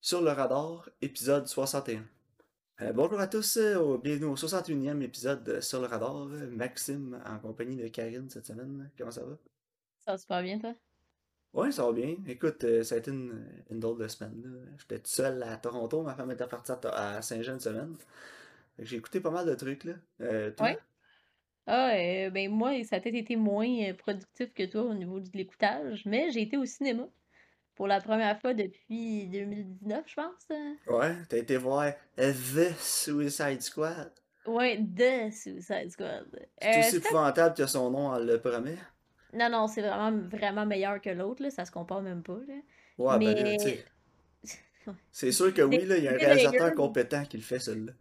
Sur le radar, épisode 61. Euh, bonjour à tous, euh, bienvenue au 61e épisode de Sur le radar. Euh, Maxime en compagnie de Karine cette semaine. Comment ça va? Ça va super bien, toi? Ouais, ça va bien. Écoute, ça a été une, une drôle de semaine. J'étais tout seul à Toronto, ma femme était partie à, Saint-Jean une semaine. J'ai écouté pas mal de trucs, là. Ouais. Ah, ben moi, ça a peut-être été moins productif que toi au niveau de l'écoutage, mais j'ai été au cinéma pour la première fois depuis 2019, je pense. Hein. Ouais, t'as été voir The Suicide Squad. Ouais, The Suicide Squad. C'est euh, aussi épouvantable que son nom le premier. Non, non, c'est vraiment, vraiment meilleur que l'autre, là. Ça se compare même pas, là. Ouais, ben, Mais... ben, C'est sûr que oui, là, il y a un réalisateur compétent qui le fait, celui-là.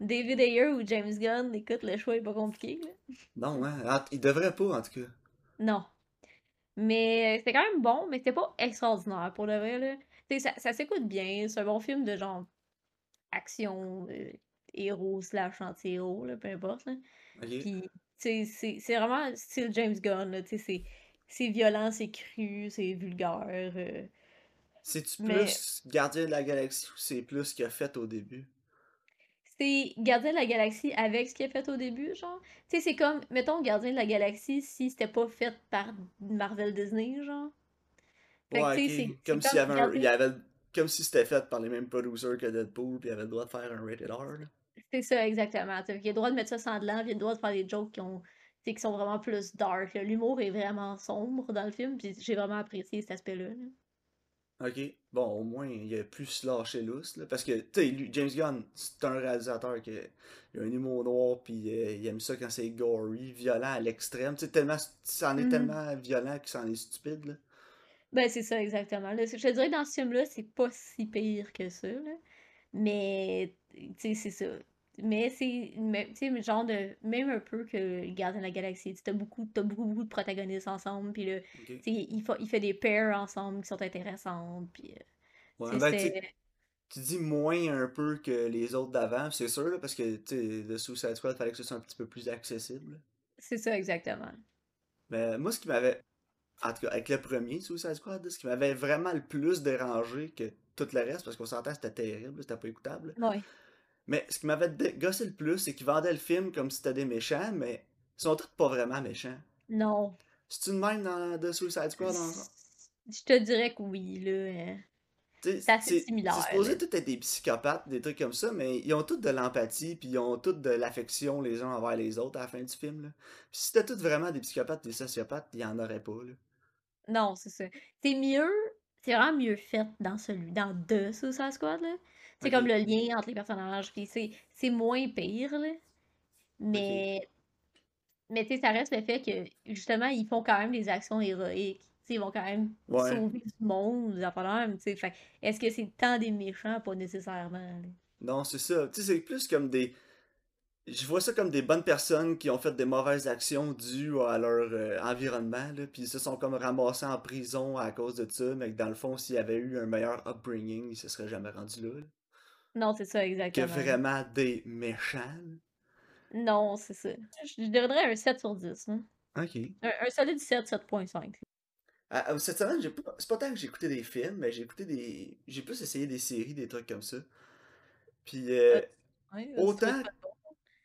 David Ayer ou James Gunn, écoute, le choix est pas compliqué, là. Non, hein, il devrait pas, en tout cas. Non, mais c'était quand même bon, mais c'était pas extraordinaire pour le vrai, là. ça, ça s'écoute bien, c'est un bon film de genre action, euh, héros slash anti-héros, peu importe. Là. Puis, c'est vraiment style James Gunn, c'est violent, c'est cru, c'est vulgaire. Euh. C'est-tu plus Gardien de la Galaxie ou c'est plus ce qu'il a fait au début? C'est Gardien de la Galaxie avec ce qu'il a fait au début, genre? Tu sais, c'est comme, mettons, Gardien de la Galaxie si c'était pas fait par Marvel Disney, genre? ouais, comme s'il y avait, y avait comme si c'était fait par les mêmes producers que Deadpool, puis il avait le droit de faire un rated R. C'est ça, exactement. il a le droit de mettre ça sanglant, puis il a le droit de faire des jokes qui ont qui sont vraiment plus dark. L'humour est vraiment sombre dans le film, puis j'ai vraiment apprécié cet aspect-là. là Ok, bon, au moins, il a plus lâché lousse, là, parce que, tu sais, James Gunn, c'est un réalisateur qui a un humour noir, puis euh, il aime ça quand c'est gory, violent à l'extrême, tu sais, tellement, c'en est mm-hmm. tellement violent que c'en est stupide, là. Ben, c'est ça, exactement. je te dirais que dans ce film-là, c'est pas si pire que ça, là. Mais, tu sais, c'est ça. Mais c'est, sais, genre de, même un peu que Gardien de la Galaxie, tu as beaucoup, as beaucoup, beaucoup de protagonistes ensemble, puis là, tu sais, il, il, fait des pairs ensemble qui sont intéressantes, puis... Euh, ouais, ben, tu dis moins un peu que les autres d'avant, c'est sûr, là, parce que, tu sais, le Suicide Squad, fallait que ce soit un petit peu plus accessible. C'est ça, exactement. Mais moi, ce qui m'avait, en tout cas, avec le premier Suicide Squad, ce qui m'avait vraiment le plus dérangé que tout le reste, parce qu'on s'entend c'était terrible, c'était pas écoutable. Ouais. Mais ce qui m'avait gossé le plus, c'est qu'ils vendaient le film comme si c'était des méchants, mais ils sont tous pas vraiment méchants. Non. C'est une même dans The Suicide Squad? Je te dirais que oui, là. Hein. C'est assez similaire. C'est supposé tout être des psychopathes, des trucs comme ça, mais ils ont tous de l'empathie, puis ils ont tous de l'affection les uns envers les autres à la fin du film. Là. Puis si c'était tous vraiment des psychopathes, des sociopathes, il y en aurait pas. Là. Non, c'est ça. C'est mieux, c'est vraiment mieux fait dans celui, dans The Suicide Squad, là. C'est comme le lien entre les personnages, puis c'est moins pire, là. Mais, mais tu sais, ça reste le fait que, justement, ils font quand même des actions héroïques. ils vont quand même sauver du monde, tu sais. Est-ce que c'est tant des méchants? Pas nécessairement. Non, c'est ça. Tu sais, c'est plus comme des. Je vois ça comme des bonnes personnes qui ont fait des mauvaises actions dues à leur euh, environnement, là, puis ils se sont comme ramassés en prison à cause de ça, mais que dans le fond, s'il y avait eu un meilleur upbringing, ils se seraient jamais rendus là. Non, c'est ça, exactement. Que vraiment des méchants. Non, c'est ça. Je donnerais un 7 sur 10. Hein. Ok. Un, solide 7, 7.5. Ah, ah, cette semaine, c'est pas tant que j'ai écouté des films, mais j'ai écouté des. J'ai plus essayé des séries, des trucs comme ça. Puis, euh, autant.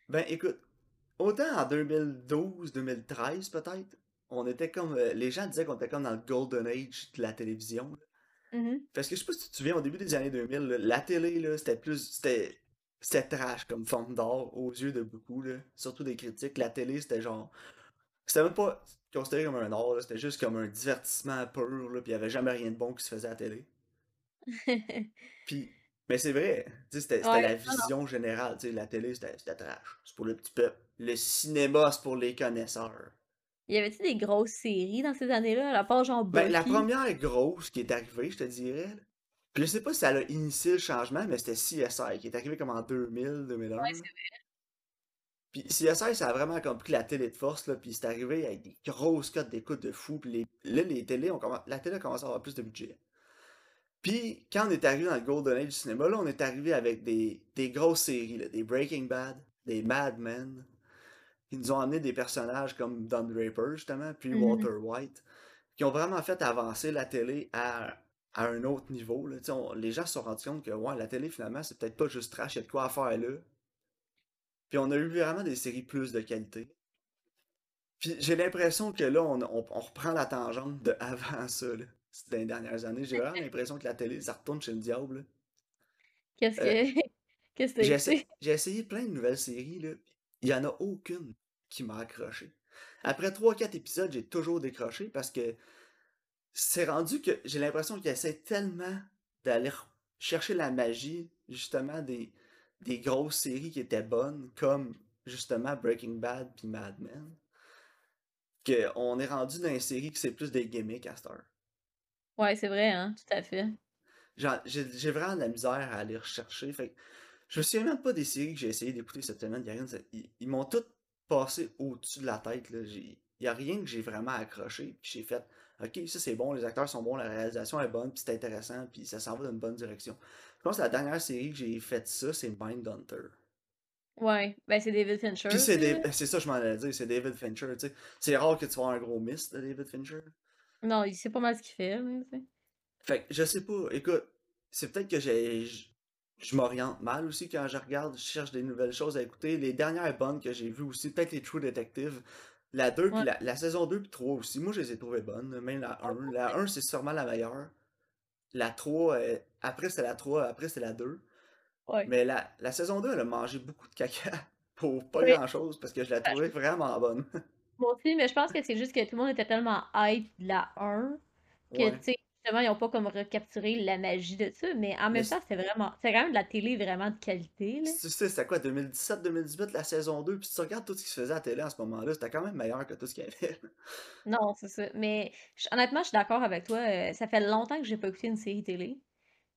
Ben, écoute, autant en 2012, 2013, peut-être, on était comme. Euh, les gens disaient qu'on était comme dans le Golden Age de la télévision. Mm-hmm. Parce que je sais pas si tu te souviens, au début des années 2000, la télé, c'était plus. C'était. C'était trash comme forme d'art aux yeux de beaucoup, là. Surtout des critiques. La télé, c'était genre. C'était même pas considéré comme un art, c'était juste comme un divertissement pur, là, puis il y avait jamais rien de bon qui se faisait à la télé. puis. Mais c'est vrai, c'était la vision générale, la télé c'était trash, c'est pour le petit peuple. Le cinéma c'est pour les connaisseurs. Y avait-tu des grosses séries dans ces années-là, à la part genre Ben, la première grosse qui est arrivée, je te dirais, puis je sais pas si ça a initié le changement, mais c'était CSI, qui est arrivé comme en 2000, 2001. Ouais, c'est vrai. Puis CSI, ça a vraiment compris la télé de force, là, puis c'est arrivé avec des grosses cotes d'écoute de fou, puis les... là, les télés, ont la télé a commencé à avoir plus de budget. Puis, quand on est arrivé dans le Golden Age du cinéma, là, on est arrivé avec des, des grosses séries, là, des Breaking Bad, des Mad Men, qui nous ont amené des personnages comme Don Draper, justement, puis mm-hmm. Walter White, qui ont vraiment fait avancer la télé à à un autre niveau. Là. les gens se sont rendus compte que ouais, la télé, finalement, c'est peut-être pas juste trash, il y a de quoi à faire là. Puis on a eu vraiment des séries plus de qualité. Puis j'ai l'impression que là, on, reprend la tangente de avant ça, là, dans les dernières années. J'ai vraiment l'impression que la télé, ça retourne chez le diable. Qu'est-ce euh, que. Qu'est-ce que j'ai j'ai essayé plein de nouvelles séries, là. Il y en a aucune qui m'a accroché. Après 3-4 épisodes, j'ai toujours décroché parce que c'est rendu que j'ai l'impression qu'ils essaient tellement d'aller chercher la magie, justement, des, des grosses séries qui étaient bonnes, comme justement Breaking Bad puis Mad Men, qu'on est rendu dans une série qui c'est plus des gimmicks à Star. Ouais, c'est vrai, hein, tout à fait. J'ai vraiment de la misère à aller rechercher. Fait je me souviens même pas des séries que j'ai essayé d'écouter cette semaine. Ils, ils m'ont toutes passé au-dessus de la tête. Il n'y a rien que j'ai vraiment accroché. Puis j'ai fait, ok, ça c'est bon, les acteurs sont bons, la réalisation est bonne, puis c'est intéressant, puis ça s'en va dans une bonne direction. Je pense que la dernière série que j'ai fait ça, c'est Mindhunter. Ouais, ben c'est David Fincher. Puis c'est ça, je m'en allais dire, c'est David Fincher. tu sais. C'est rare que tu vois un gros miss de David Fincher. Non, il sait pas mal ce qu'il fait. fait que je sais pas, écoute, c'est peut-être que j'ai. Je m'oriente mal aussi quand je regarde, je cherche des nouvelles choses à écouter. Les dernières bonnes que j'ai vues aussi, peut-être les True Detective. La 2, puis la, saison 2 puis 3 aussi. Moi, je les ai trouvées bonnes. Même la 1. La 1, c'est sûrement la meilleure. La 3, euh, après c'est la 3, après c'est la 2. Mais la, la, saison 2, elle a mangé beaucoup de caca pour pas grand chose parce que je la ben, trouvais vraiment bonne. Moi aussi, mais je pense que c'est juste que tout le monde était tellement hype de la 1 que, tu sais, justement, ils n'ont pas comme recapturé la magie de ça, mais en même temps, c'était vraiment, c'est quand même de la télé vraiment de qualité. Tu sais, c'était quoi, 2017-2018, la saison 2, puis tu regardes tout ce qui se faisait à la télé à ce moment-là, c'était quand même meilleur que tout ce qu'il y avait. non, c'est ça. Mais honnêtement, je suis d'accord avec toi. Euh, ça fait longtemps que j'ai pas écouté une série télé.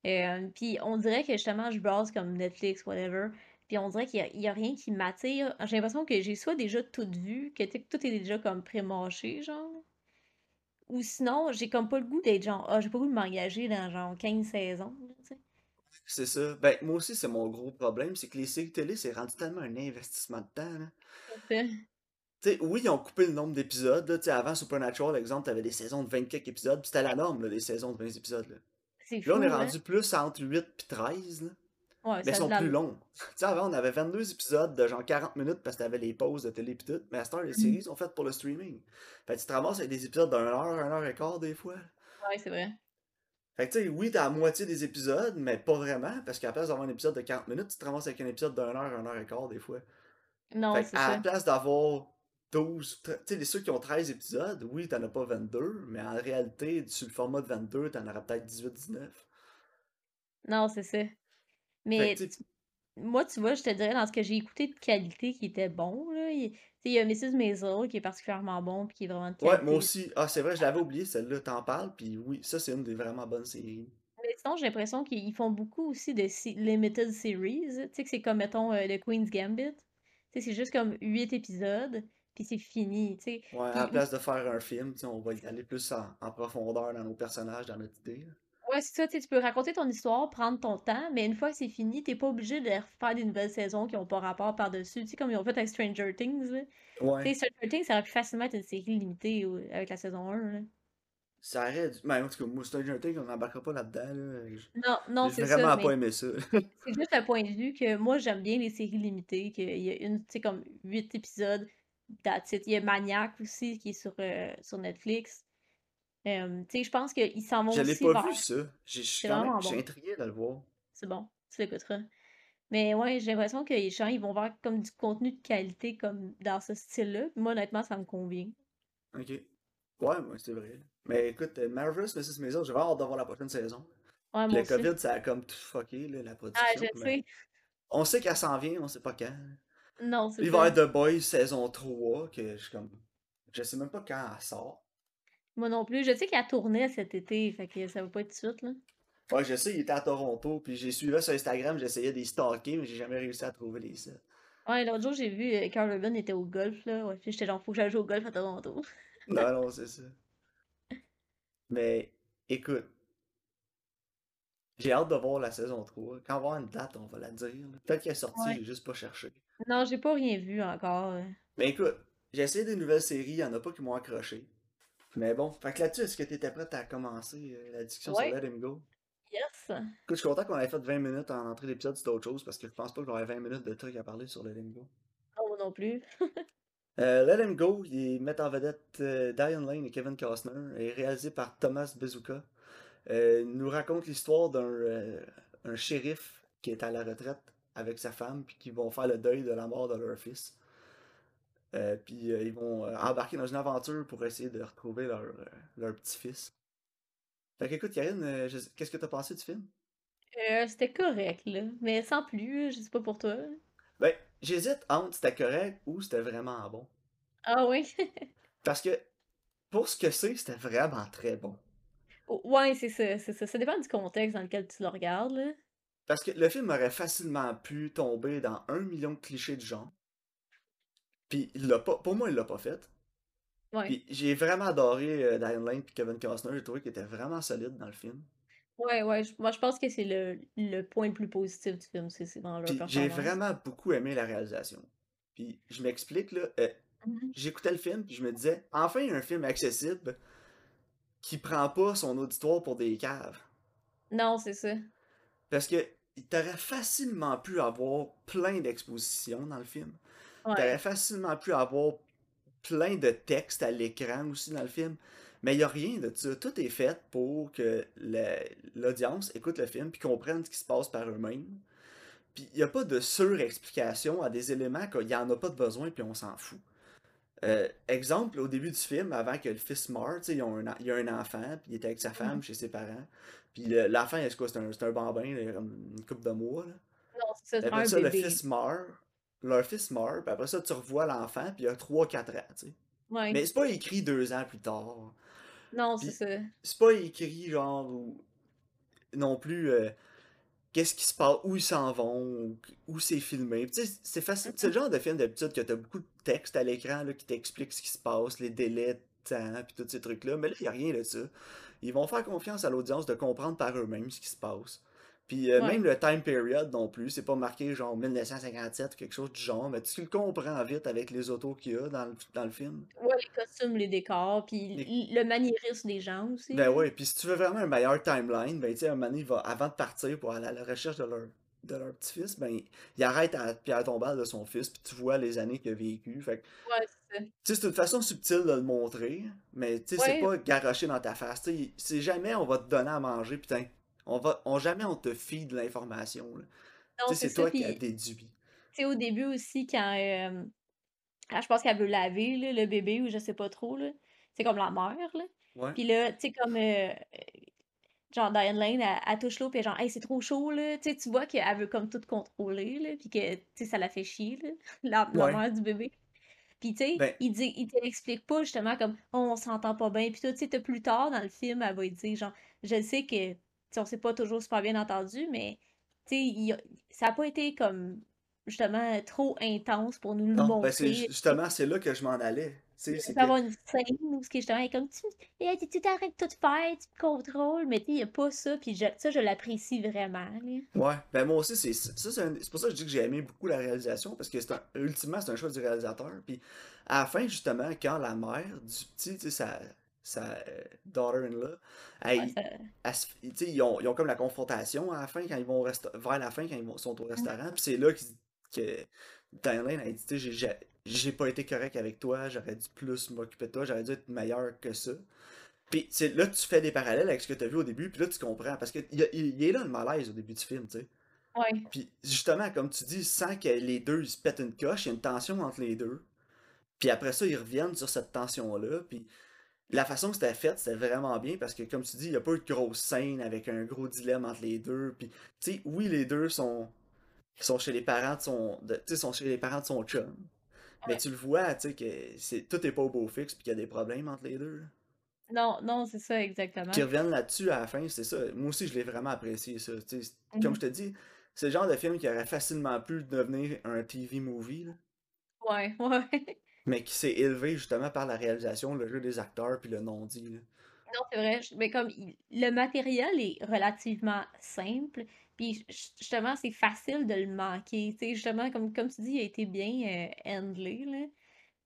Euh, puis on dirait que justement, je browse comme Netflix, whatever. Puis on dirait qu'il n'y a, rien qui m'attire. J'ai l'impression que j'ai soit déjà tout vu, que tout est déjà comme pré-mâché, genre. Ou sinon, j'ai comme pas le goût d'être genre, ah, j'ai pas le goût de m'engager dans genre 15 saisons. C'est ça. Ben, moi aussi, c'est mon gros problème, c'est que les séries télé, c'est rendu tellement un investissement de temps. Là. T'sais, oui, ils ont coupé le nombre d'épisodes. Avant Supernatural, exemple, t'avais des saisons de 24 épisodes, puis c'était la norme, là, les saisons de 20 épisodes. Là. Là, on est rendu plus entre 8 et 13. Là. Ouais, mais ils sont plus longs. sais, avant, on avait 22 épisodes de genre 40 minutes parce que t'avais les pauses de télé pis tout. Mais à ce temps, les séries sont faites pour le streaming. Fait que tu te ramasses avec des épisodes d'une heure, une heure et quart des fois. Ouais, c'est vrai. Fait que tu sais, oui, t'as la moitié des épisodes, mais pas vraiment, parce qu'à la place d'avoir un épisode de 40 minutes, tu te ramasses avec un épisode d'une heure, une heure et quart des fois. Non, c'est ça. À la place d'avoir 12, tu sais, les ceux qui ont 13 épisodes, oui, t'en as pas 22, mais en réalité, sur le format de 22, t'en auras peut-être 18-19. Non, c'est ça. Mais moi, tu vois, je te dirais, dans ce que j'ai écouté de qualité qui était bon, là, il, y a Mrs. Maisel qui est particulièrement bon puis qui est vraiment de qualité. Ouais, moi aussi. Ah, c'est vrai, je l'avais oublié, celle-là, t'en parles, puis oui, ça, c'est une des vraiment bonnes séries. Mais sinon, j'ai l'impression qu'ils font beaucoup aussi de limited series. Tu sais, que c'est comme, mettons, euh, le Queen's Gambit. Tu sais, c'est juste comme 8 épisodes, puis c'est fini, tu sais. Ouais, à la place de faire un film, on va y aller plus en, en, profondeur dans nos personnages, dans notre idée. Ouais, c'est ça, tu peux raconter ton histoire, prendre ton temps, mais une fois que c'est fini, t'es pas obligé de refaire des nouvelles saisons qui ont pas rapport par-dessus. Tu sais, comme ils ont fait avec Stranger Things. Là. Ouais. Tu sais, Stranger Things, ça aurait pu facilement être une série limitée avec la saison 1. Là. Ça arrête. Mais en tout cas, moi, Stranger Things, on n'embarquera pas là-dedans. Là. Non, non, c'est ça. Vraiment pas aimé ça. c'est juste un point de vue que moi, j'aime bien les séries limitées, qu'il y a une, tu sais, comme 8 épisodes. Il y a Maniac aussi qui est sur, euh, sur Netflix tu sais, je pense qu'ils s'en vont Je l'ai pas vu, ça. J'ai suis intrigué de le voir. C'est bon, tu l'écouteras. Mais ouais, j'ai l'impression que les gens, ils vont voir comme du contenu de qualité comme dans ce style-là. Moi, honnêtement, ça me convient. Ok. Ouais, moi, c'est vrai. Mais écoute, euh, Marvelous Mrs. Maison, j'ai hâte de voir la prochaine saison. Ouais, moi le COVID, ça a comme tout fucké, là, la production. Ah, je sais. On sait qu'elle s'en vient, on sait pas quand. Non, c'est Il va y avoir The Boys saison 3, que je comme. Je sais même pas quand elle sort. Moi non plus. Je sais qu'il a tourné cet été, fait que ça va pas être tout de suite, là. Ouais, je sais, il était à Toronto, puis j'ai suivi sur Instagram, j'essayais des stalker, mais j'ai jamais réussi à trouver les sites. Ouais, l'autre jour, j'ai vu euh, Carl Urban était au golf, là. Ouais, j'étais genre, faut que j'aille jouer au golf à Toronto. non, non, c'est ça. Mais, écoute, j'ai hâte de voir la saison 3. Quand on va avoir une date, on va la dire. Peut-être qu'elle est sortie, j'ai juste pas cherché. Non, j'ai pas rien vu encore. Mais écoute, j'ai essayé des nouvelles séries, il y en a pas qui m'ont accroché. Mais bon, fait que là-dessus, est-ce que tu étais prête à commencer euh, la discussion sur Let Him Go? yes. Écoute, je suis content qu'on ait fait 20 minutes en entrée d'épisode sur d'autres choses parce que je pense pas que j'aurais 20 minutes de trucs à parler sur Let Him Go. Non, moi non plus. Euh, Let Him Go, il met en vedette euh, Diane Lane et Kevin Costner et réalisé par Thomas Bezuka. Nous raconte l'histoire d'un un shérif qui est à la retraite avec sa femme puis qui vont faire le deuil de la mort de leur fils. Euh, puis euh, ils vont euh, embarquer dans une aventure pour essayer de retrouver leur, euh, leur petit-fils. Fait qu'écoute, Karine, euh, je- qu'est-ce que t'as pensé du film? Euh, c'était correct, là. Mais sans plus, je sais pas pour toi. Ben, j'hésite entre c'était correct ou c'était vraiment bon. Ah oui? Parce que pour ce que c'est, c'était vraiment très bon. Ouais, c'est ça, c'est ça. Ça dépend du contexte dans lequel tu le regardes, là. Parce que le film aurait facilement pu tomber dans un million de clichés du genre. Puis il l'a pas, pour moi, il l'a pas fait. Ouais. Puis j'ai vraiment adoré euh, Diane Lane et Kevin Costner. J'ai trouvé qu'ils étaient vraiment solides dans le film. Ouais, ouais. Moi, je pense que c'est le, le point le plus positif du film, c'est dans leur j'ai vraiment beaucoup aimé la réalisation. Puis je m'explique, là. euh, Mhm. J'écoutais le film puis je me disais, enfin, il y a un film accessible qui prend pas son auditoire pour des caves. Non, c'est ça. Parce que t'aurais facilement pu avoir plein d'expositions dans le film. T'aurais Ouais. facilement pu avoir plein de textes à l'écran aussi dans le film. Mais il n'y a rien de ça. Tout est fait pour que l'audience écoute le film puis comprenne ce qui se passe par eux-mêmes. Puis il n'y a pas de surexplication à des éléments qu'il n'y en a pas de besoin puis on s'en fout. Euh, exemple, au début du film, avant que le fils meure, il y a un enfant, puis il était avec sa femme Mhm. chez ses parents. Puis le- l'enfant, est-ce quoi? C'est un, c'est un bambin, une couple de mois. Là? Non, c'est ça, c'est un ça, le fils meurt. Leur fils meurt, puis après ça, tu revois l'enfant, puis il a 3-4 ans, tu sais. Ouais. Mais c'est pas écrit deux ans plus tard. Non, c'est ça. c'est pas écrit, genre, ou- non plus, euh, qu'est-ce qui se passe, où ils s'en vont, où c'est filmé. Tu sais, c'est facile. C'est le genre de film d'habitude que t'as beaucoup de texte à l'écran qui t'explique ce qui se passe, les délais de temps, puis tous ces trucs-là. Mais là, il a rien de ça. Ils vont faire confiance à l'audience de comprendre par eux-mêmes ce qui se passe. Puis euh, même le time period non plus, c'est pas marqué genre 1957 ou quelque chose du genre, mais tu le comprends vite avec les autos qu'il y a dans le, dans le film. Ouais, les costumes, les décors, puis Les- le maniérisme des gens aussi, Ben ouais, puis si tu veux vraiment un meilleur timeline, ben tu sais, un moment donné, va, avant de partir pour aller à la recherche de leur, de leur petit-fils, ben il arrête à pierre tombale de son fils, puis tu vois les années qu'il a vécues. Fait Ouais, c'est ça. c'est une façon subtile de le montrer, mais tu sais, c'est pas garoché dans ta face. Tu sais, c'est jamais on va te donner à manger, putain. On va, on, jamais on te fie de l'information. c'est toi qui a Puis, déduit. au début aussi, quand, euh, quand je pense qu'elle veut laver, là, le bébé, ou je sais pas trop. C'est comme la mère, là. Ouais. Puis là, tu sais, comme, euh, genre, Diane Lane, elle, elle touche l'eau, puis genre, hey, c'est trop chaud, là. Tu sais, tu vois qu'elle veut comme tout contrôler, là, puis que, tu sais, ça la fait chier, là, la, mère du bébé. Puis, tu sais, Ben, il dit, il te l'explique pas, justement, comme, oh, on s'entend pas bien. Puis, tout, tu sais, plus tard dans le film, elle va dire, genre, je sais que, on s'est pas toujours super bien entendu, mais, il ça a pas été comme, justement, trop intense pour nous le non, ben montrer. ju- justement, c'est là que je m'en allais. Tu sais, avoir une scène où ce qui est justement, est comme, tu, tu t'arrêtes de tout faire, tu te contrôles, mais il y a pas ça, puis je- ça, je l'apprécie vraiment, là. Ouais, ben moi aussi, c'est ça, c'est pour ça que je dis que j'ai aimé beaucoup la réalisation, parce que c'est un, ultimement, c'est un choix du réalisateur. Puis à la fin, justement, quand la mère du petit, tu sais, sa, sa euh, daughter-in-law, Ouais, elle, elle ils ont, ils ont comme la confrontation à la fin, quand ils vont vers la fin, quand ils vont- sont au restaurant, puis c'est là que Lane a dit, j'ai- pas été correct avec toi, j'aurais dû plus m'occuper de toi, j'aurais dû être meilleur que ça. Puis là tu fais des parallèles avec ce que tu as vu au début, puis là tu comprends parce que il y a- il est là le malaise au début du film, tu sais. Ouais, Puis justement, comme tu dis, sans que les deux ils se pètent une coche, il y a une tension entre les deux. Puis après ça, ils reviennent sur cette tension-là. Puis la façon que c'était fait, c'était vraiment bien parce que, comme tu dis, il n'y a pas eu de grosse scène avec un gros dilemme entre les deux. Puis, tu sais, oui, les deux sont, sont chez les parents de son, de- tu sais, sont chez les parents de son chum. Mais tu le vois, tu sais, que c'est, tout est pas au beau fixe puis qu'il y a des problèmes entre les deux. Non, non, c'est ça, Qui exactement. reviennent là-dessus à la fin, c'est ça. Moi aussi, je l'ai vraiment apprécié, ça. Comme Mhm. je te dis, c'est le genre de film qui aurait facilement pu devenir un TV movie, là, Ouais, ouais. Mais qui s'est élevé justement par la réalisation, le jeu des acteurs puis le non-dit. Non, c'est vrai. Mais comme le matériel est relativement simple, puis ju- justement, c'est facile de le manquer. Tu sais, justement, comme, comme tu dis, il a été bien euh, handlé, là.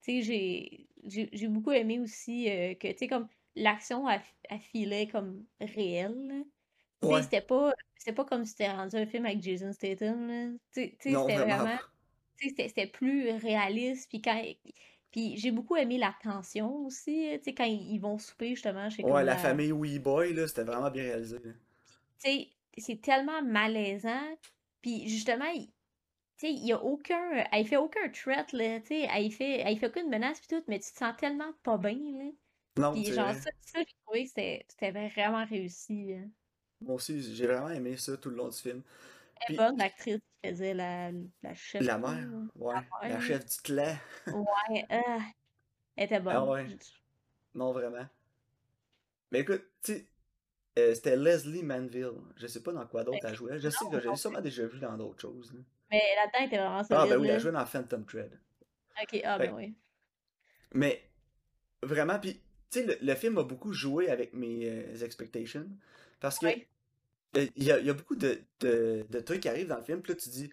Tu sais, j'ai j'ai j'ai beaucoup aimé aussi euh, que, tu sais, comme l'action, elle, elle filait comme réelle. là. Tu sais, Ouais. c'était pas, c'était pas comme si c'était rendu un film avec Jason Statham. là. Tu sais, c'était vraiment c'était plus réaliste. Puis quand, puis j'ai beaucoup aimé la tension aussi. Tu sais, quand ils vont souper justement chez Ouais, comme la la, famille Wee Boy, là, c'était vraiment bien réalisé. tu sais, c'est tellement malaisant. Puis justement, il, tu sais, il y a aucun, elle fait aucun threat là. Tu sais, elle fait, elle fait aucune menace puis tout, mais tu te sens tellement pas bien là. Non, Puis genre vrai. ça, ça j'ai trouvé que c'était c'était vraiment réussi. là. Moi aussi, j'ai vraiment aimé ça tout le long du film. Elle est Puis, bonne, l'actrice qui faisait la, la chef, la là, mère, ouais, la la mère, là. chef du clan. Ouais, ah, elle était Ah bonne. ouais, non, vraiment. Mais écoute, tu sais, euh, c'était Leslie Manville. Je sais pas dans quoi d'autre elle jouait. Je sais que j'ai sûrement déjà vu dans d'autres choses. là. Mais là-dedans, elle était vraiment Ah, ben oui, elle là. jouait dans Phantom Thread. Ok, ah Fait ben oui. Mais vraiment, puis tu sais, le, le film a beaucoup joué avec mes euh, expectations. Parce que Ouais. Euh, il y, a, il y a beaucoup de, de, de trucs qui arrivent dans le film, puis là tu dis.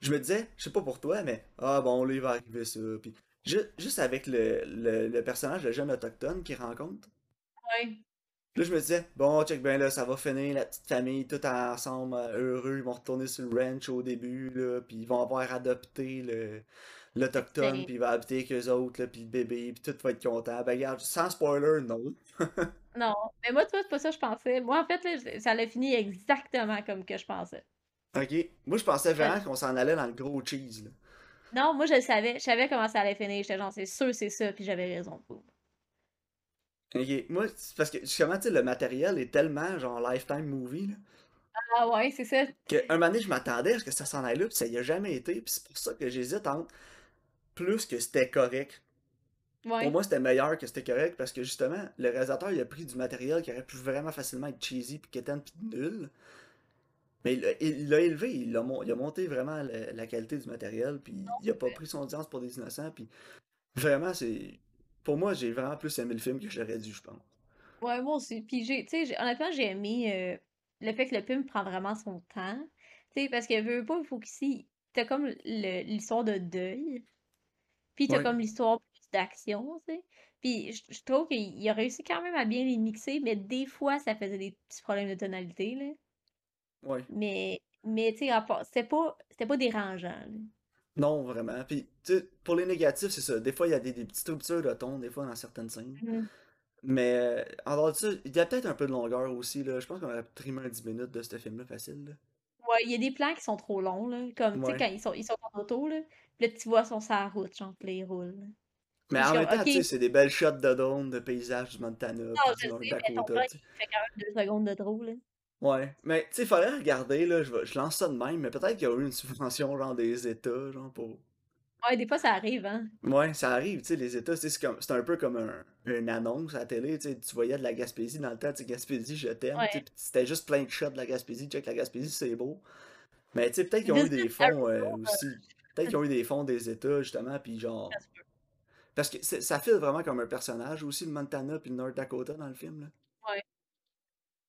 Je me disais, je sais pas pour toi, mais ah bon, là il va arriver ça. Puis ju- juste avec le, le, le personnage, le jeune autochtone qu'il rencontre. Ouais. Là, je me disais, bon, check bien là, ça va finir, la petite famille, tout ensemble, heureux, ils vont retourner sur le ranch au début, là, puis ils vont avoir adopté le l'Autochtone, puis il va habiter avec eux autres, là, puis le bébé, puis tout va être content. Ben, regarde, sans spoiler, non. non, mais moi, tu vois, c'est pas ça que je pensais. Moi, en fait, là, ça l'a fini exactement comme que je pensais. Ok. Moi, je pensais Ouais. vraiment qu'on s'en allait dans le gros cheese, là. Non, moi, je le savais. Je savais comment ça allait finir. J'étais genre, c'est sûr, c'est ça, puis j'avais raison. Ok. Moi, c'est parce que, justement, tu sais, le matériel est tellement, genre, lifetime movie, là, Ah ouais, c'est ça. que un moment donné, je m'attendais à ce que ça s'en aille là, puis ça y a jamais été, puis c'est pour ça que j'hésite entre plus que c'était correct. Pour moi, c'était meilleur que c'était correct parce que justement, le réalisateur il a pris du matériel qui aurait pu vraiment facilement être cheesy puis quétaine puis nul. Mais il l'a élevé, il a, mon- il a monté vraiment la, la qualité du matériel puis il a pas pris son audience pour des innocents puis vraiment c'est pour moi, j'ai vraiment plus aimé le film que j'aurais dû, je pense. Ouais, moi aussi. Puis j'ai, tu sais, honnêtement, j'ai aimé euh, le fait que le film prend vraiment son temps. Tu sais, parce que veut pas, il faut qu'ici, t'as comme l'histoire de deuil, puis t'as Ouais. comme l'histoire d'action, tu sais. Puis je, je trouve qu'il il a réussi quand même à bien les mixer, mais des fois, ça faisait des petits problèmes de tonalité, là. Ouais. Mais, mais tu sais, c'était pas, pas dérangeant, là. Non, vraiment. Puis tu sais, pour les négatifs, c'est ça. Des fois, il y a des, des petites ruptures de ton, des fois dans certaines scènes. Mhm. Mais euh, en dehors de ça, il y a peut-être un peu de longueur aussi là. Je pense qu'on aurait pu trimer un 10 minutes de ce film-là facile là. Ouais, il y a des plans qui sont trop longs, là. Comme, tu sais, quand ils sont, ils sont en auto, là, puis là, tu vois, ils sont sur la route, genre, puis ils roulent. Mais en même temps, tu sais, ok, c'est des belles shots de drone, de paysages du Montana, non, puis je du sais, mais ton Dakota, fait quand même deux secondes de trop, là. Ouais. Mais, tu sais, faudrait regarder, là, je, je lance ça de même, mais peut-être qu'il y a eu une subvention, genre, des États, genre, pour... Ouais, des fois, ça arrive, hein. Ouais, ça arrive, tu sais, les États, tu sais, c'est comme, c'est un peu comme un, une annonce à la télé, tu sais, tu voyais de la Gaspésie dans le temps, tu sais, Gaspésie, je t'aime, Ouais. c'était juste plein de shots de la Gaspésie, check la Gaspésie, c'est beau. Mais, tu sais, peut-être qu'ils ont eu des fonds euh, aussi, peut-être qu'ils ont eu des fonds des États, justement, puis genre... Parce que ça file vraiment comme un personnage aussi, le Montana puis le North Dakota dans le film, là. Ouais.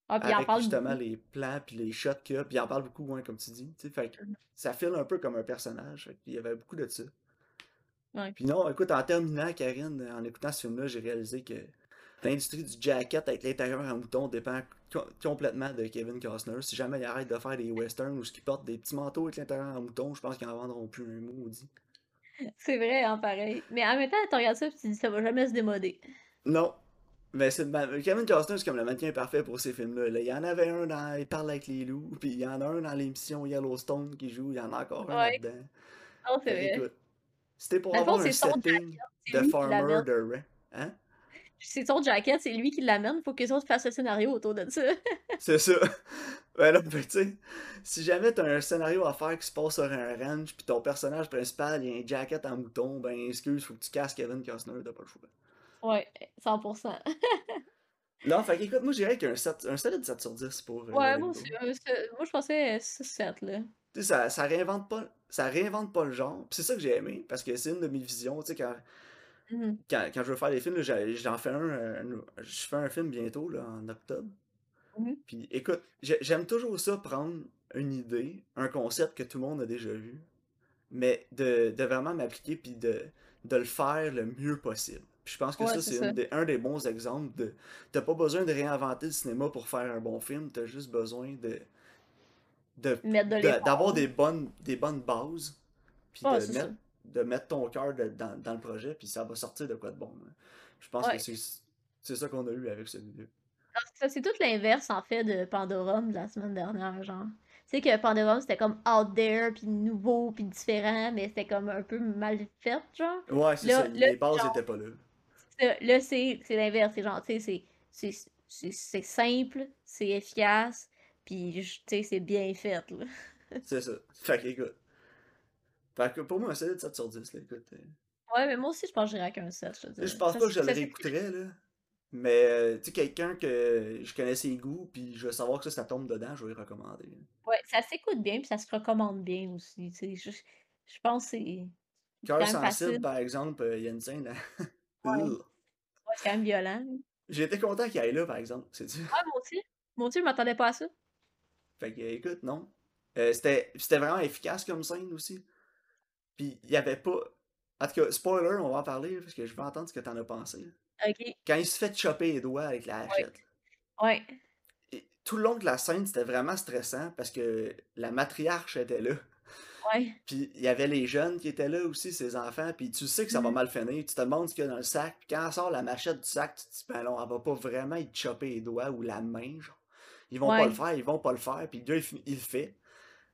Ah, puis il en Avec parle justement beaucoup. les plans puis les shots qu'il y a, puis il en parle beaucoup, comme tu dis. Fait que Mhm. ça file un peu comme un personnage. Fait qu'il y avait beaucoup de ça. Ouais. Puis non, écoute, en terminant, Karine, en écoutant ce film-là, j'ai réalisé que l'industrie du jacket avec l'intérieur en mouton dépend co- complètement de Kevin Costner. Si jamais il arrête de faire des westerns où il porte des petits manteaux avec l'intérieur en mouton, je pense qu'ils en vendront plus un mot, dit. C'est vrai, hein, pareil. Mais en même temps, tu regardes ça et tu dis, ça va jamais se démoder. Non. Mais c'est le ma- Kevin Costner, c'est comme le mannequin parfait pour ces films-là. là. Il y en avait un dans Il parle avec les loups, puis il y en a un dans l'émission Yellowstone qui joue, il y en a encore un Ouais. là-dedans. Non, c'est Fait vrai. c'était pour avoir un c'est setting C'est de farmer de Ray. Hein? C'est son jacket, c'est lui qui l'amène. Faut que les autres fassent le scénario autour de ça. C'est ça. Ben là, ben, tu sais, si jamais t'as un scénario à faire qui se passe sur un ranch, puis ton personnage principal, il a un jacket en mouton, ben excuse, faut que tu casses Kevin Costner, t'as pas le choix. Ouais, 100%. Non, fait qu'écoute, moi j'irais qu'un 7, un solide 7 sur 10 pour euh, Ouais, moi aussi. euh, Moi, je pensais 6-7, là. Tu sais, ça, ça réinvente pas, ça réinvente pas le genre. Puis c'est ça que j'ai aimé, parce que c'est une de mes visions, tu sais, quand, Mhm. quand, quand je veux faire des films, j'en fais un, je fais un film bientôt, là, en octobre. Mhm. Puis écoute, j'ai- j'aime toujours ça, prendre une idée, un concept que tout le monde a déjà vu, mais de, de vraiment m'appliquer puis de, de le faire le mieux possible. Puis je pense que Ouais, ça, c'est des- un des bons exemples de. T'as pas besoin de réinventer le cinéma pour faire un bon film, t'as juste besoin de. de Mettre de d'avoir des bonnes, des bonnes bases, puis Ouais, de mettre, ça. De mettre ton cœur dans, dans le projet, puis ça va sortir de quoi de bon. là. Je pense que Ouais. c'est c'est ça qu'on a eu avec. Non, c'est ça, c'est tout l'inverse, en fait, de Pandorum de la semaine dernière, genre. Tu sais que Pandorum, c'était comme out there, puis nouveau, puis différent, mais c'était comme un peu mal fait, genre. Ouais, c'est ça, les bases genre, étaient pas là. là, c'est l'inverse. C'est genre, tu sais, c'est- simple, c'est efficace, puis, tu sais, c'est bien fait, là. C'est ça. Fait que, écoute. Fait que pour moi, un solide 7 sur 10, là, écoute. euh, Ouais, mais moi aussi, je pense que j'irais avec un 7, je Je pense Ça, pas que c'est- je le c'est- réécouterais, là. Mais, euh, tu sais, quelqu'un que je connais ses goûts, puis je veux savoir que ça, ça tombe dedans, je vais le recommander. Ouais, ça s'écoute bien, puis ça se recommande bien aussi, tu sais. Je, je pense que c'est c'est Cœur sensible, par exemple, il y a une scène là. Ouais. Ouais, c'est quand même violent. J'ai été content qu'il aille là, par exemple. C'est-tu? Ouais, moi aussi. Moi aussi, je m'attendais pas à ça. Fait que, écoute, non. Euh, c'était c'était vraiment efficace comme scène aussi. Puis, il y avait pas. En tout cas, spoiler, on va en parler, parce que je veux entendre ce que t'en as pensé. Quand il se fait chopper les doigts avec la hachette. Ouais. Et tout le long de la scène, c'était vraiment stressant parce que la matriarche était là. Ouais. Puis il y avait les jeunes qui étaient là aussi, ses enfants, puis tu sais que ça va Mhm. mal finir. Tu te demandes ce qu'il y a dans le sac, puis quand elle sort la machette du sac, tu te dis, ben non, elle va pas vraiment y chopper les doigts ou la main, genre. Ils vont pas le faire, ils vont pas le faire, puis le gars, il le fait.